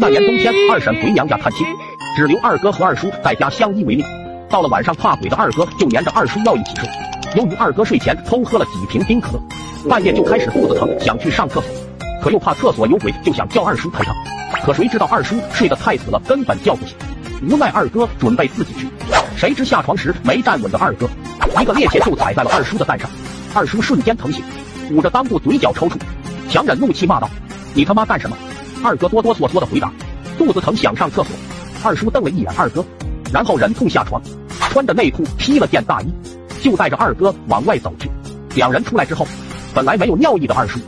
那年冬天，二婶回娘家探亲，只留二哥和二叔在家相依为命。到了晚上，怕鬼的二哥就黏着二叔要一起睡。由于二哥睡前偷喝了几瓶冰可乐，半夜就开始肚子疼，想去上厕所，可又怕厕所有鬼，就想叫二叔陪他。可谁知道二叔睡得太死了，根本叫不醒。无奈二哥准备自己去，谁知下床时没站稳的二哥，一个趔趄就踩在了二叔的蛋上，二叔瞬间疼醒，捂着裆部，嘴角抽搐，强忍怒气骂道：“你他妈干什么？”二哥哆哆嗦嗦的回答：“肚子疼，想上厕所。”二叔瞪了一眼二哥，然后忍痛下床，穿着内裤披了件大衣，就带着二哥往外走去。两人出来之后，本来没有尿意的二叔，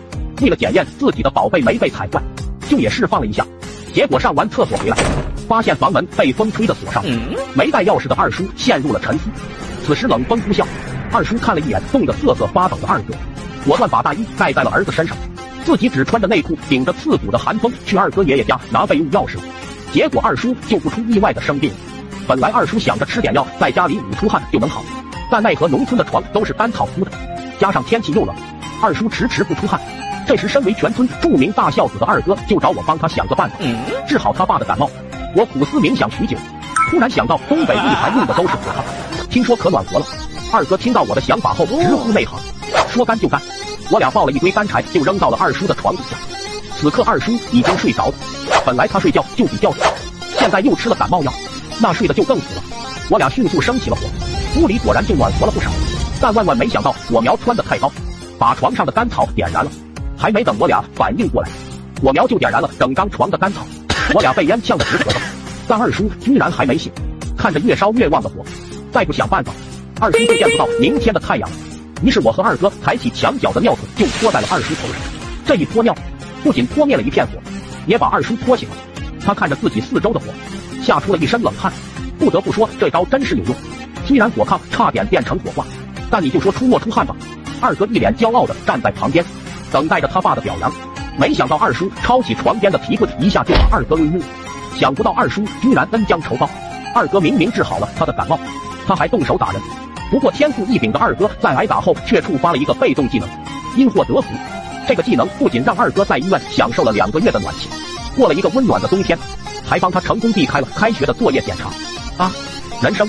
为了检验自己的宝贝没被踩坏，就也释放了一下。结果上完厕所回来，发现房门被风吹的锁上，没带钥匙的二叔陷入了沉思。此时冷风呼啸，二叔看了一眼冻得瑟瑟发抖的二哥，果断把大衣盖在了儿子身上。自己只穿着内裤，顶着刺骨的寒风去二哥爷爷家拿备用钥匙，结果二叔就不出意外的生病。本来二叔想着吃点药，在家里捂出汗就能好，但奈何农村的床都是干草铺的，加上天气又冷，二叔迟迟不出汗。这时，身为全村著名大孝子的二哥就找我帮他想个办法，治好他爸的感冒。我苦思冥想许久，突然想到东北立牌用的都是火炕，听说可暖和了。二哥听到我的想法后直呼内行，说干就干。我俩抱了一堆干柴，就扔到了二叔的床底下。此刻二叔已经睡着了，本来他睡觉就比较早，现在又吃了感冒药，那睡得就更死了。我俩迅速生起了火，屋里果然就暖和了不少。但万万没想到，火苗蹿得太高，把床上的干草点燃了。还没等我俩反应过来，火苗就点燃了整张床的干草。我俩被烟呛得直咳嗽，但二叔居然还没醒。看着越烧越旺的火，再不想办法，二叔就见不到明天的太阳。于是我和二哥抬起墙角的尿桶，就泼在了二叔头上。这一泼尿，不仅泼灭了一片火，也把二叔泼醒了。他看着自己四周的火，吓出了一身冷汗。不得不说，这招真是有用。虽然火炕差点变成火化，但你就说出没出汗吧。二哥一脸骄傲的站在旁边，等待着他爸的表扬。没想到二叔抄起床边的提棍，一下就把二哥抡晕了。想不到二叔居然恩将仇报，二哥明明治好了他的感冒，他还动手打人。不过天赋异禀的二哥在挨打后，却触发了一个被动技能——因祸得福。这个技能不仅让二哥在医院享受了两个月的暖气，过了一个温暖的冬天，还帮他成功避开了开学的作业检查。啊，人生。